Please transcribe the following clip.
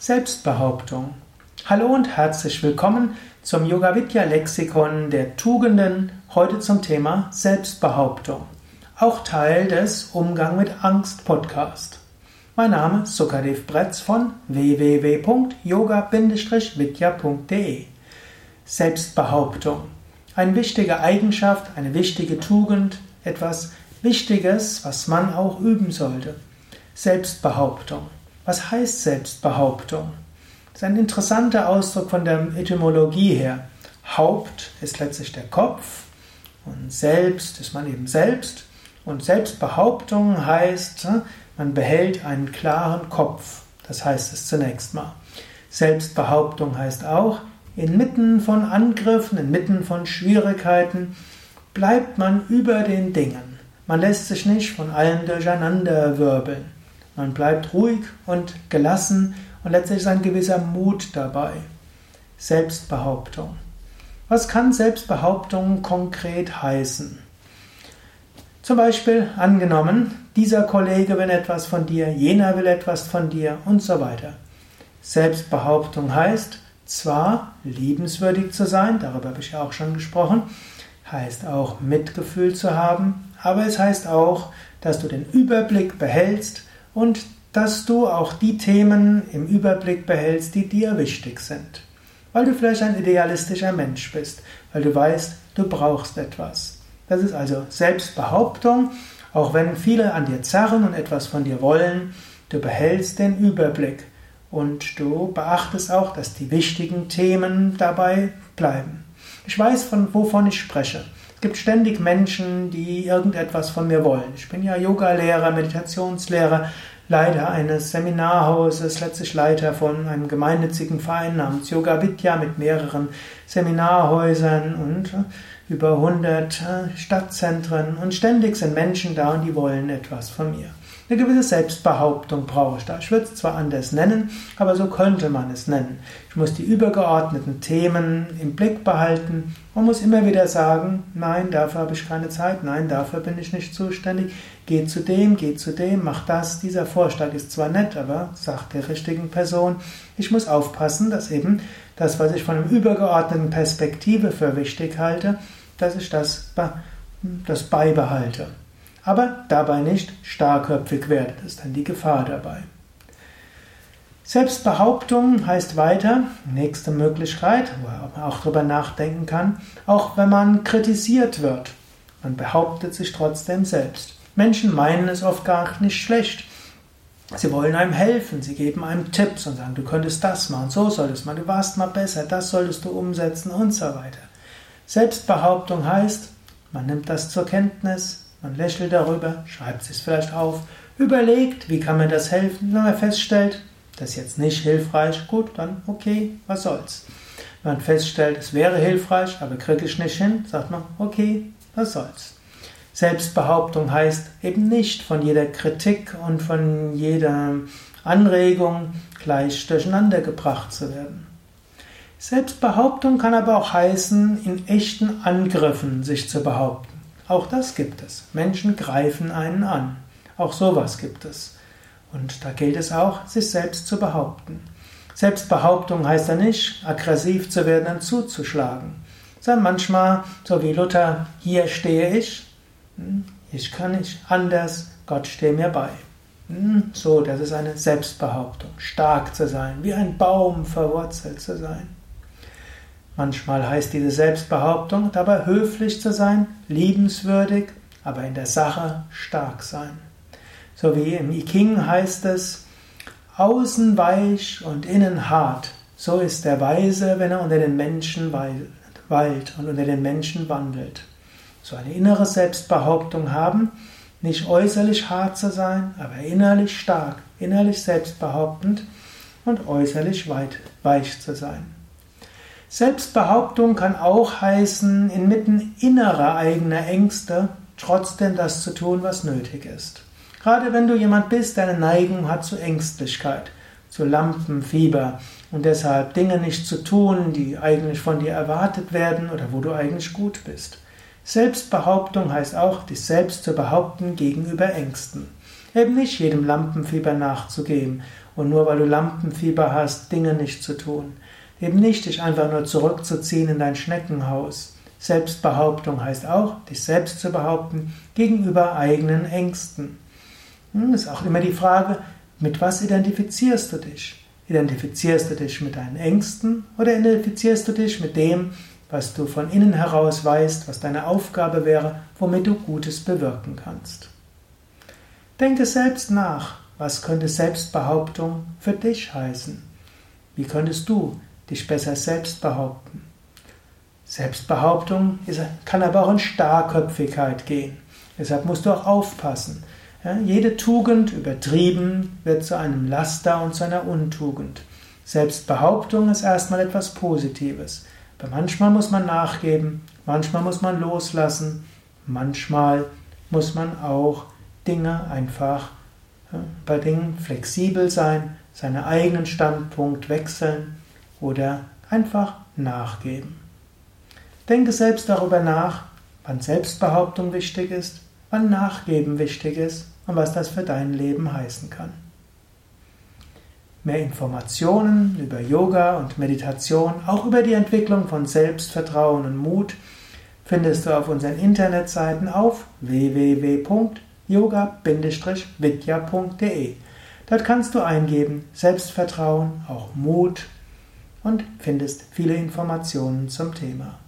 Selbstbehauptung. Hallo und herzlich willkommen zum Yoga Vidya Lexikon der Tugenden, heute zum Thema Selbstbehauptung. Auch Teil des Umgang mit Angst Podcast. Mein Name ist Sukadev Bretz von www.yoga-vidya.de. Selbstbehauptung. Eine wichtige Eigenschaft, eine wichtige Tugend, etwas Wichtiges, was man auch üben sollte. Selbstbehauptung. Was heißt Selbstbehauptung? Das ist ein interessanter Ausdruck von der Etymologie her. Haupt ist letztlich der Kopf und selbst ist man eben selbst. Und Selbstbehauptung heißt, ne, man behält einen klaren Kopf. Das heißt es zunächst mal. Selbstbehauptung heißt auch, inmitten von Angriffen, inmitten von Schwierigkeiten, bleibt man über den Dingen. Man lässt sich nicht von allen durcheinander wirbeln. Man bleibt ruhig und gelassen und letztlich ist ein gewisser Mut dabei. Selbstbehauptung. Was kann Selbstbehauptung konkret heißen? Zum Beispiel angenommen, dieser Kollege will etwas von dir, jener will etwas von dir und so weiter. Selbstbehauptung heißt zwar liebenswürdig zu sein, darüber habe ich ja auch schon gesprochen, heißt auch Mitgefühl zu haben, aber es heißt auch, dass du den Überblick behältst und dass du auch die Themen im Überblick behältst, die dir wichtig sind. Weil du vielleicht ein idealistischer Mensch bist, weil du weißt, du brauchst etwas. Das ist also Selbstbehauptung, auch wenn viele an dir zerren und etwas von dir wollen, du behältst den Überblick und du beachtest auch, dass die wichtigen Themen dabei bleiben. Ich weiß, von wovon ich spreche. Es gibt ständig Menschen, die irgendetwas von mir wollen. Ich bin ja Yogalehrer, Meditationslehrer, Leiter eines Seminarhauses, letztlich Leiter von einem gemeinnützigen Verein namens Yoga Vidya mit mehreren Seminarhäusern und über 100 Stadtzentren. Und ständig sind Menschen da und die wollen etwas von mir. Eine gewisse Selbstbehauptung brauche ich da. Ich würde es zwar anders nennen, aber so könnte man es nennen. Ich muss die übergeordneten Themen im Blick behalten und muss immer wieder sagen, nein, dafür habe ich keine Zeit, nein, dafür bin ich nicht zuständig. Geh zu dem, geh zu dem, mach das. Dieser Vorschlag ist zwar nett, aber sagt der richtigen Person, ich muss aufpassen, dass eben das, was ich von einer übergeordneten Perspektive für wichtig halte, dass ich das, das beibehalte aber dabei nicht starkköpfig werde. Das ist dann die Gefahr dabei. Selbstbehauptung heißt weiter, nächste Möglichkeit, wo man auch darüber nachdenken kann, auch wenn man kritisiert wird. Man behauptet sich trotzdem selbst. Menschen meinen es oft gar nicht schlecht. Sie wollen einem helfen, sie geben einem Tipps und sagen, du könntest das machen, so solltest du machen, du warst mal besser, das solltest du umsetzen und so weiter. Selbstbehauptung heißt, man nimmt das zur Kenntnis, man lächelt darüber, schreibt es vielleicht auf, überlegt, wie kann mir das helfen. Wenn man feststellt, das ist jetzt nicht hilfreich, gut, dann okay, was soll's. Wenn man feststellt, es wäre hilfreich, aber kriege ich nicht hin, sagt man, okay, was soll's. Selbstbehauptung heißt eben nicht von jeder Kritik und von jeder Anregung gleich durcheinander gebracht zu werden. Selbstbehauptung kann aber auch heißen, in echten Angriffen sich zu behaupten. Auch das gibt es. Menschen greifen einen an. Auch sowas gibt es. Und da gilt es auch, sich selbst zu behaupten. Selbstbehauptung heißt ja nicht, aggressiv zu werden und zuzuschlagen, sondern manchmal, so wie Luther, hier stehe ich, hm, ich kann nicht anders, Gott stehe mir bei. Hm, so, das ist eine Selbstbehauptung, stark zu sein, wie ein Baum verwurzelt zu sein. Manchmal heißt diese Selbstbehauptung dabei höflich zu sein, liebenswürdig, aber in der Sache stark sein. So wie im I Ching heißt es, außen weich und innen hart. So ist der Weise, wenn er unter den Menschen weilt und unter den Menschen wandelt. So eine innere Selbstbehauptung haben, nicht äußerlich hart zu sein, aber innerlich stark, innerlich selbstbehauptend und äußerlich weich zu sein. Selbstbehauptung kann auch heißen, inmitten innerer eigener Ängste trotzdem das zu tun, was nötig ist. Gerade wenn du jemand bist, der eine Neigung hat zu Ängstlichkeit, zu Lampenfieber und deshalb Dinge nicht zu tun, die eigentlich von dir erwartet werden oder wo du eigentlich gut bist. Selbstbehauptung heißt auch, dich selbst zu behaupten gegenüber Ängsten. Eben nicht jedem Lampenfieber nachzugeben und nur weil du Lampenfieber hast, Dinge nicht zu tun. Eben nicht dich einfach nur zurückzuziehen in dein Schneckenhaus. Selbstbehauptung heißt auch, dich selbst zu behaupten gegenüber eigenen Ängsten. Hm, ist auch immer die Frage, mit was identifizierst du dich? Identifizierst du dich mit deinen Ängsten oder identifizierst du dich mit dem, was du von innen heraus weißt, was deine Aufgabe wäre, womit du Gutes bewirken kannst? Denke selbst nach, was könnte Selbstbehauptung für dich heißen? Wie könntest du dich besser selbst behaupten? Selbstbehauptung kann aber auch in Starrköpfigkeit gehen. Deshalb musst du auch aufpassen. Ja, jede Tugend übertrieben wird zu einem Laster und zu einer Untugend. Selbstbehauptung ist erstmal etwas Positives. Aber manchmal muss man nachgeben, manchmal muss man loslassen, manchmal muss man auch Dinge einfach ja, bei Dingen flexibel sein, seinen eigenen Standpunkt wechseln oder einfach nachgeben. Denke selbst darüber nach, wann Selbstbehauptung wichtig ist wann Nachgeben wichtig ist und was das für dein Leben heißen kann. Mehr Informationen über Yoga und Meditation, auch über die Entwicklung von Selbstvertrauen und Mut, findest du auf unseren Internetseiten auf www.yoga-vidya.de. Dort kannst du eingeben Selbstvertrauen, auch Mut und findest viele Informationen zum Thema.